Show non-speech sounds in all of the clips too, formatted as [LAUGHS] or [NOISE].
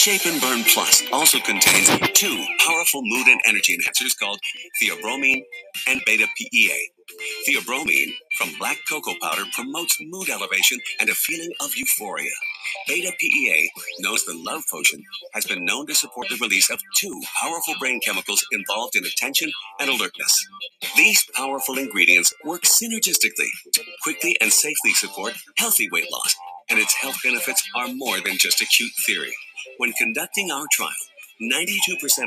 Shape and Burn Plus also contains two powerful mood and energy enhancers called theobromine and beta PEA. Theobromine from black cocoa powder promotes mood elevation and a feeling of euphoria. Beta PEA, known as the love potion, has been known to support the release of two powerful brain chemicals involved in attention and alertness. These powerful ingredients work synergistically to quickly and safely support healthy weight loss, and its health benefits are more than just a cute theory. When conducting our trial, 92%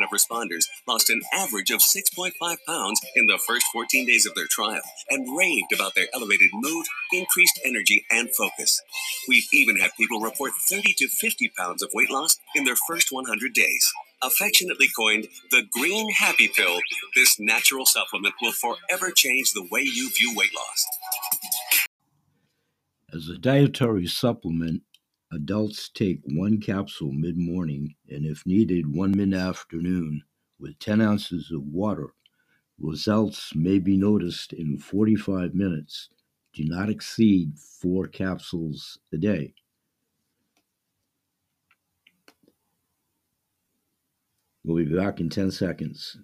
of responders lost an average of 6.5 pounds in the first 14 days of their trial and raved about their elevated mood, increased energy, and focus. We've even had people report 30 to 50 pounds of weight loss in their first 100 days. Affectionately coined the Green Happy Pill, this natural supplement will forever change the way you view weight loss. As a dietary supplement, adults take one capsule mid morning and, if needed, one mid afternoon with 10 ounces of water. Results may be noticed in 45 minutes. Do not exceed four capsules a day. We'll be back in 10 seconds.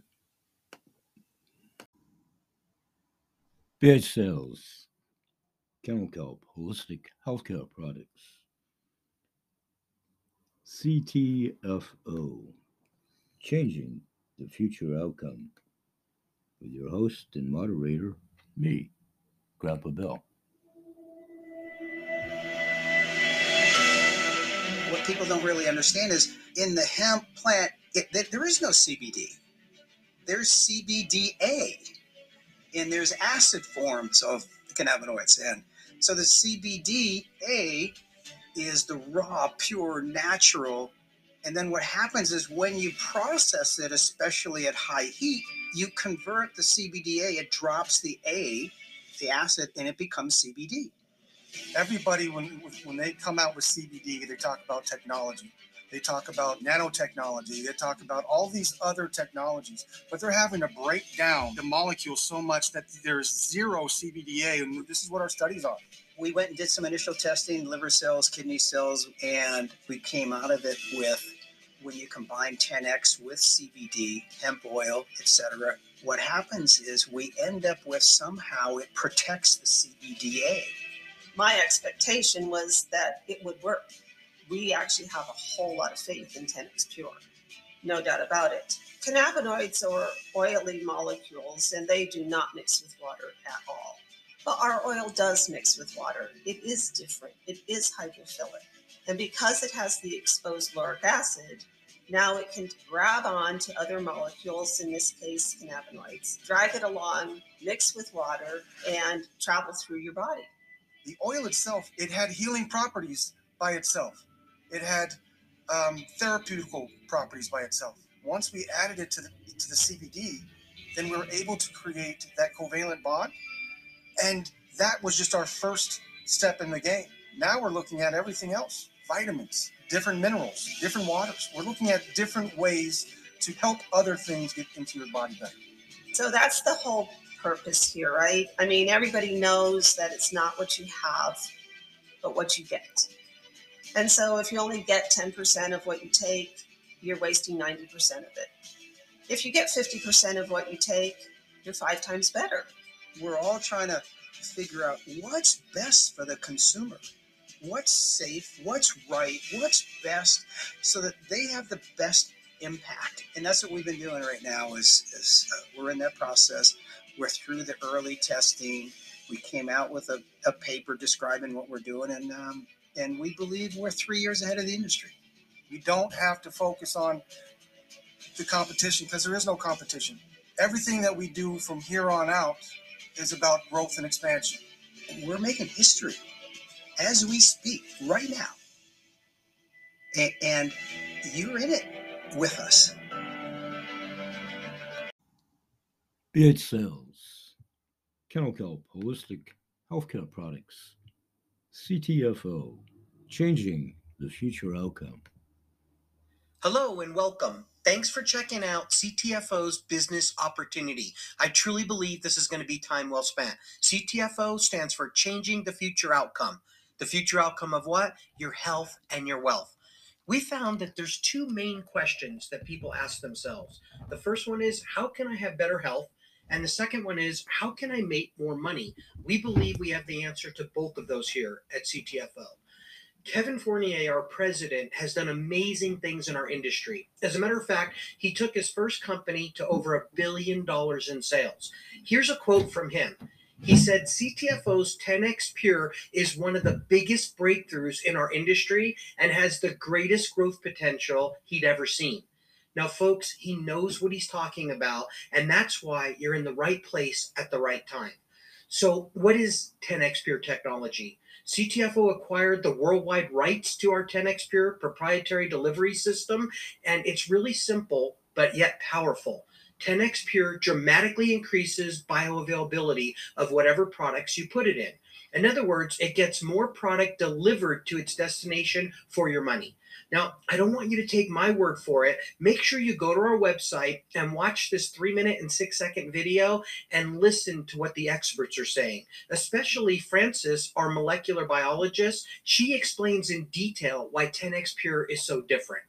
Beard Sales, Kennel Kelp, Holistic Healthcare Products, CTFO, Changing the Future Outcome, with your host and moderator, me, Grandpa Bill. What people don't really understand is in the hemp plant, it, there is no CBD. There's CBDA, and there's acid forms of cannabinoids. And so the CBDA is the raw, pure, natural. And then what happens is when you process it, especially at high heat, you convert the CBDA, it drops the A, the acid, and it becomes CBD. Everybody, when, when they come out with CBD, they talk about technology. They talk about nanotechnology. They talk about all these other technologies, but they're having to break down the molecule so much that there's zero CBDA. And this is what our studies are. We went and did some initial testing, liver cells, kidney cells, and we came out of it with when you combine 10x with CBD, hemp oil, etc. What happens is we end up with somehow it protects the CBDA. My expectation was that it would work we actually have a whole lot of faith in 10x Pure. No doubt about it. Cannabinoids are oily molecules and they do not mix with water at all. Our oil does mix with water. It is different, it is hydrophilic. And because it has the exposed lauric acid, now it can grab on to other molecules, in this case, cannabinoids, drag it along, mix with water, and travel through your body. The oil itself, it had healing properties by itself. It had um, therapeutical properties by itself. Once we added it to the to the CBD, then we were able to create that covalent bond, and that was just our first step in the game. Now we're looking at everything else: vitamins, different minerals, different waters. We're looking at different ways to help other things get into your body better. So that's the whole purpose here, right? I mean, everybody knows that it's not what you have, but what you get. And so if you only get 10% of what you take, you're wasting 90% of it. If you get 50% of what you take, you're five times better. We're all trying to figure out what's best for the consumer. What's safe, what's right, what's best so that they have the best impact. And that's what we've been doing right now is, is uh, we're in that process. We're through the early testing. We came out with a, a paper describing what we're doing and um, and we believe we're three years ahead of the industry. We don't have to focus on the competition because there is no competition. Everything that we do from here on out is about growth and expansion. And we're making history as we speak right now. And, and you're in it with us. Beard Sales, Kennel Kelp, Holistic Healthcare Products, CTFO, changing the future outcome. Hello and welcome. Thanks for checking out CTFO's business opportunity. I truly believe this is going to be time well spent. CTFO stands for changing the future outcome. The future outcome of what? Your health and your wealth. we found that there's two main questions that people ask themselves. The first one is, how can I have better health? And the second one is, how can I make more money? We believe we have the answer to both of those here at CTFO. Kevin Fournier, our president, has done amazing things in our industry. As a matter of fact, he took his first company to over a billion dollars in sales. Here's a quote from him. He said CTFO's 10x Pure is one of the biggest breakthroughs in our industry and has the greatest growth potential he'd ever seen. Now, folks, he knows what he's talking about, and that's why you're in the right place at the right time. So, what is 10x Pure technology? CTFO acquired the worldwide rights to our 10x Pure proprietary delivery system, and it's really simple but yet powerful. 10x Pure dramatically increases bioavailability of whatever products you put it in. In other words, it gets more product delivered to its destination for your money. Now, I don't want you to take my word for it. Make sure you go to our website and watch this three minute and six second video and listen to what the experts are saying. Especially Frances, our molecular biologist, she explains in detail why 10x Pure is so different.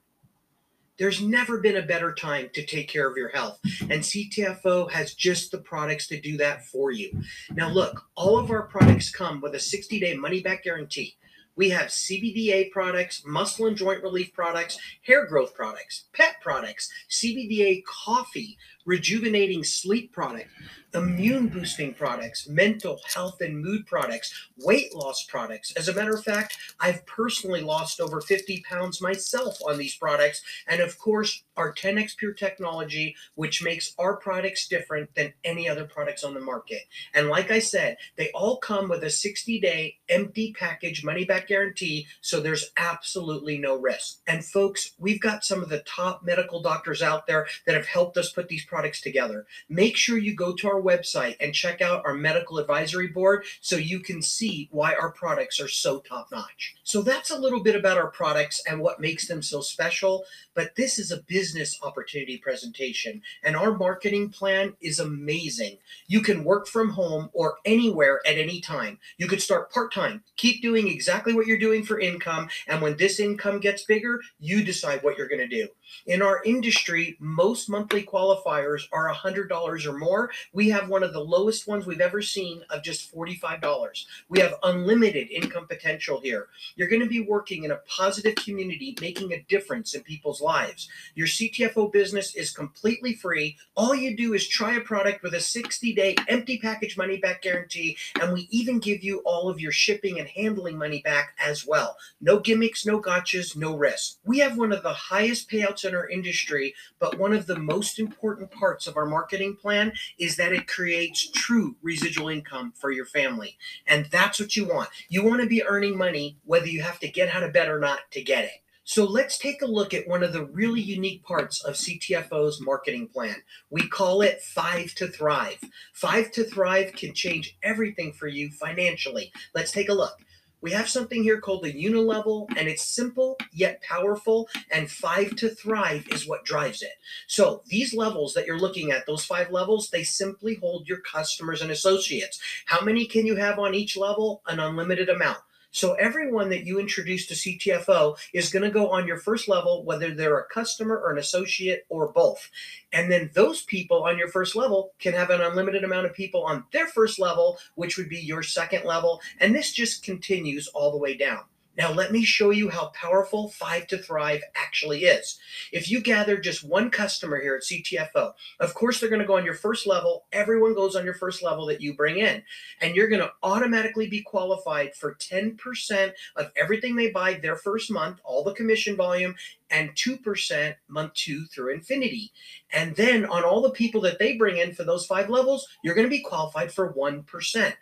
There's never been a better time to take care of your health, and CTFO has just the products to do that for you. Now, look, all of our products come with a 60 day money back guarantee. We have CBDA products, muscle and joint relief products, hair growth products, pet products, CBDA coffee, rejuvenating sleep product, immune boosting products, mental health and mood products, weight loss products. As a matter of fact, I've personally lost over 50 pounds myself on these products. And of course, our 10x Pure technology, which makes our products different than any other products on the market. And like I said, they all come with a 60 day empty package money back guarantee. So there's absolutely no risk. And folks, we've got some of the top medical doctors out there that have helped us put these products together. Make sure you go to our website and check out our medical advisory board so you can see why our products are so top notch. So that's a little bit about our products and what makes them so special. But this is a business opportunity presentation, and our marketing plan is amazing. You can work from home or anywhere at any time. You could start part time, keep doing exactly what you're doing for income, and when this income gets bigger, you decide what you're going to do. In our industry, most monthly qualifiers are $100 or more. We have one of the lowest ones we've ever seen of just $45. We have unlimited income potential here. You're going to be working in a positive community, making a difference in people's lives. Your CTFO business is completely free. All you do is try a product with a 60 day empty package money back guarantee, and we even give you all of your shipping and handling money back as well. No gimmicks, no gotchas, no risk. We have one of the highest payouts in our industry, but one of the most important parts of our marketing plan is that it creates true residual income for your family. And that's what you want. You want to be earning money whether you have to get out of bed or not to get it. So let's take a look at one of the really unique parts of CTFO's marketing plan. We call it Five to Thrive. Five to Thrive can change everything for you financially. Let's take a look. We have something here called the unilevel, and it's simple yet powerful. And five to thrive is what drives it. So these levels that you're looking at, those five levels, they simply hold your customers and associates. How many can you have on each level? An unlimited amount. So everyone that you introduce to CTFO is going to go on your first level, whether they're a customer or an associate or both. And then those people on your first level can have an unlimited amount of people on their first level, which would be your second level. And this just continues all the way down. Now, let me show you how powerful Five to Thrive actually is. If you gather just one customer here at CTFO, of course, they're going to go on your first level. Everyone goes on your first level that you bring in, and you're going to automatically be qualified for 10% of everything they buy their first month, all the commission volume, and 2% month two through infinity. And then on all the people that they bring in for those five levels, you're going to be qualified for 1%.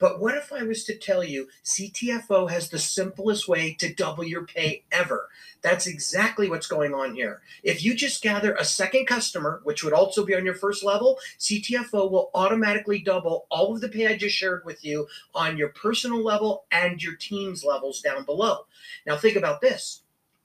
But what if I was to tell you CTFO has the simplest way to double your pay ever? That's exactly what's going on here. If you just gather a second customer, which would also be on your first level, CTFO will automatically double all of the pay I just shared with you on your personal level and your team's levels down below. Now, think about this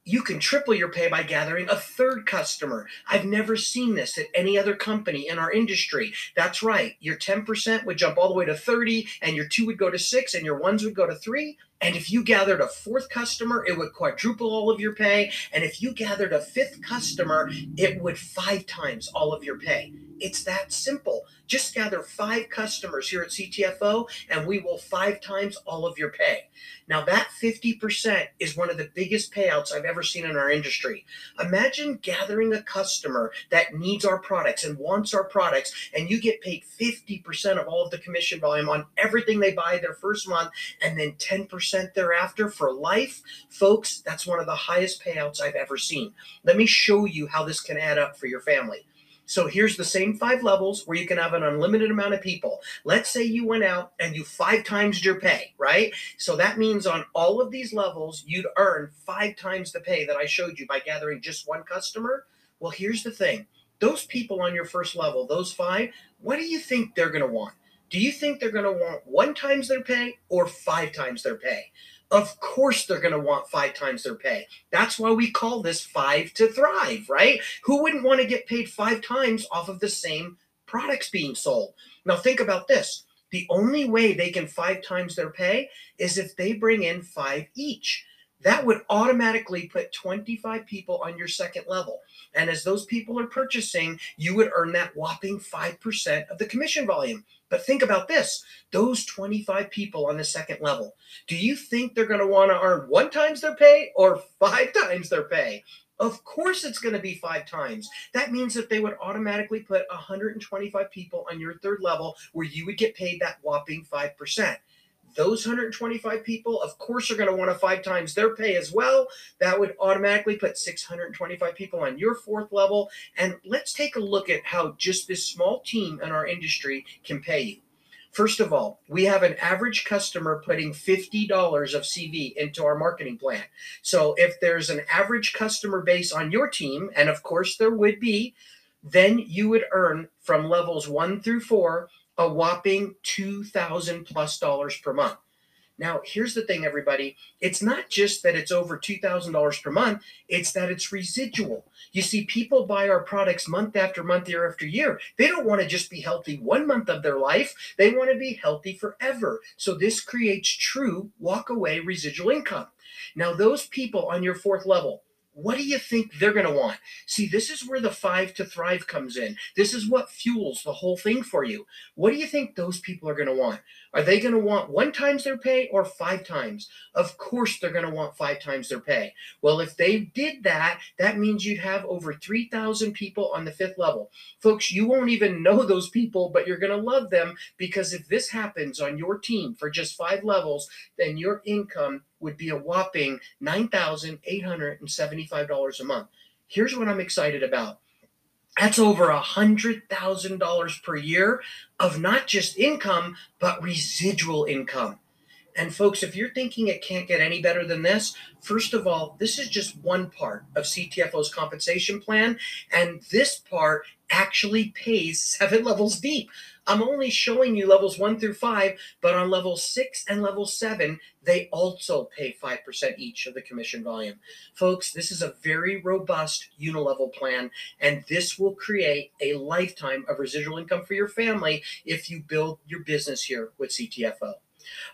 you can triple your pay by gathering a third customer. I've never seen this at any other company in our industry. That's right. Your 10% would jump all the way to 30 and your 2 would go to 6 and your 1s would go to 3 And if you gathered a fourth customer, it would quadruple all of your pay. And if you gathered a fifth customer, it would five times all of your pay. It's that simple. Just gather five customers here at CTFO and we will five times all of your pay. Now, that 50% is one of the biggest payouts I've ever seen in our industry. Imagine gathering a customer that needs our products and wants our products, and you get paid 50% of all of the commission volume on everything they buy their first month and then 10% thereafter for life. Folks, that's one of the highest payouts I've ever seen. Let me show you how this can add up for your family. So here's the same five levels where you can have an unlimited amount of people. Let's say you went out and you five times your pay, right? So that means on all of these levels, you'd earn five times the pay that I showed you by gathering just one customer. Well, here's the thing those people on your first level, those five, what do you think they're going to want? Do you think they're going to want one times their pay or five times their pay? Of course, they're going to want five times their pay. That's why we call this five to thrive, right? Who wouldn't want to get paid five times off of the same products being sold? Now, think about this the only way they can five times their pay is if they bring in five each. That would automatically put 25 people on your second level. And as those people are purchasing, you would earn that whopping 5% of the commission volume. But think about this those 25 people on the second level, do you think they're going to want to earn one times their pay or five [LAUGHS] times their pay? Of course, it's going to be five times. That means that they would automatically put 125 people on your third level where you would get paid that whopping 5% those 125 people, of course, are going to want to five times their pay as well. That would automatically put 625 people on your fourth level. And let's take a look at how just this small team in our industry can pay you. First of all, we have an average customer putting $50 of CV into our marketing plan. So if there's an average customer base on your team, and of course there would be, then you would earn from levels one through four a whopping 2000 plus dollars per month. Now, here's the thing, everybody. It's not just that it's over $2,000 per month, it's that it's residual. You see, people buy our products month after month, year after year. They don't want to just be healthy one month of their life, they want to be healthy forever. So, this creates true walk away residual income. Now, those people on your fourth level, what do you think they're going to want? See, this is where the five to thrive comes in. This is what fuels the whole thing for you. What do you think those people are going to want? Are they going to want one times their pay or five times? Of course, they're going to want five times their pay. Well, if they did that, that means you'd have over 3,000 people on the fifth level. Folks, you won't even know those people, but you're going to love them because if this happens on your team for just five levels, then your income would be a whopping $9,875 a month. Here's what I'm excited about that's over a hundred thousand dollars per year of not just income, but residual income. And folks, if you're thinking it can't get any better than this, first of all, this is just one part of CTFO's compensation plan. And this part actually pays [LAUGHS] seven levels deep. I'm only showing you levels one through five, but on level six and level seven, they also pay 5% each of the commission volume. Folks, this is a very robust unilevel plan, and this will create a lifetime of residual income for your family if you build your business here with CTFO.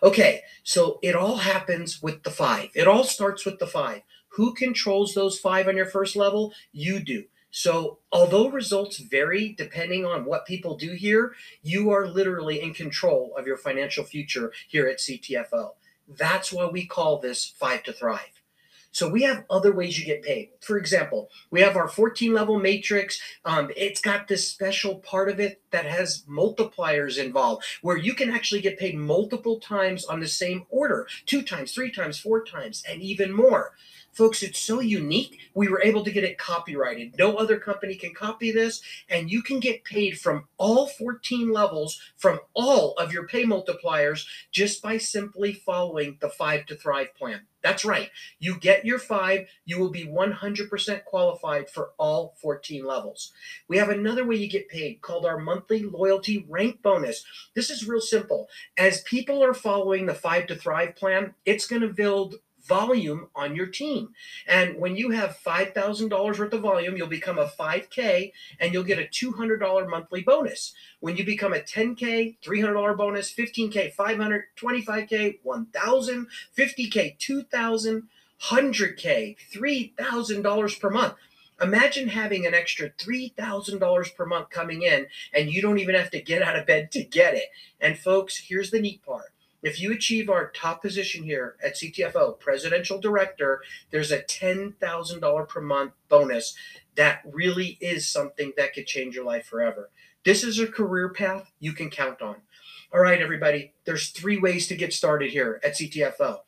Okay, so it all happens with the five. It all starts with the five. Who controls those five on your first level? You do. So, although results vary depending on what people do here, you are literally in control of your financial future here at CTFO. That's why we call this Five to Thrive. So we have other ways you get paid. For example, we have our 14 level matrix. Um, it's got this special part of it that has multipliers involved where you can actually get paid multiple times on the same order two times, three times, four times, and even more. Folks, it's so unique. We were able to get it copyrighted. No other company can copy this, and you can get paid from all 14 levels from all of your pay multipliers just by simply following the Five to Thrive plan. That's right. You get your five, you will be 100% qualified for all 14 levels. We have another way you get paid called our monthly loyalty rank bonus. This is real simple. As people are following the Five to Thrive plan, it's going to build volume on your team. And when you have $5,000 worth of volume, you'll become a 5K and you'll get a $200 monthly bonus. When you become a 10K, $300 bonus, 15K, 500, 25K, 1,000, 50K, 2,000, 100K, $3,000 per month. Imagine having an extra $3,000 per month coming in and you don't even have to get out of bed to get it. And folks, here's the neat part. If you achieve our top position here at CTFO, presidential director, there's a $10,000 per month bonus. That really is something that could change your life forever. This is a career path you can count on. All right, everybody, there's three ways to get started here at CTFO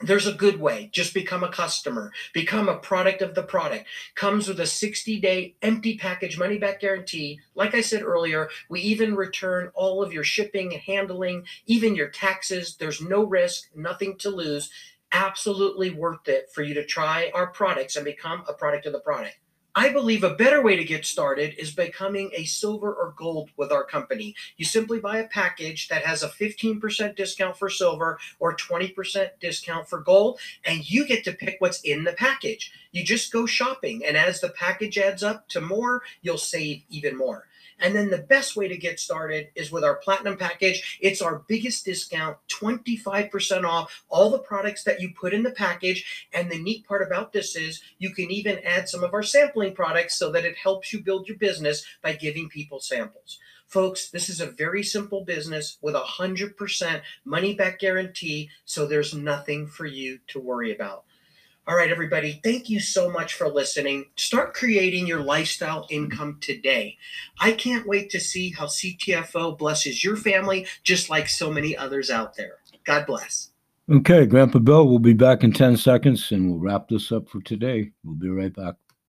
there's a good way. Just become a customer. Become a product of the product. Comes with a 60 day empty package money back guarantee. Like i said earlier we even return all of your shipping and handling even your taxes. There's no risk nothing to lose. Absolutely worth it for you to try our products and become a product of the product I believe a better way to get started is becoming a silver or gold with our company. You simply buy a package that has a 15% discount for silver or 20% discount for gold, and you get to pick what's in the package. You just go shopping, and as the package adds up to more, you'll save even more. And then the best way to get started is with our platinum package. It's our biggest discount, 25% off all the products that you put in the package. And the neat part about this is you can even add some of our sampling products so that it helps you build your business by giving people samples. Folks, this is a very simple business with a 100% money back guarantee, so there's nothing for you to worry about. All right, everybody, thank you so much for listening. Start creating your lifestyle income today. I can't wait to see how CTFO blesses your family just like so many others out there. God bless. Okay, Grandpa Bill, we'll be back in 10 seconds and we'll wrap this up for today. We'll be right back.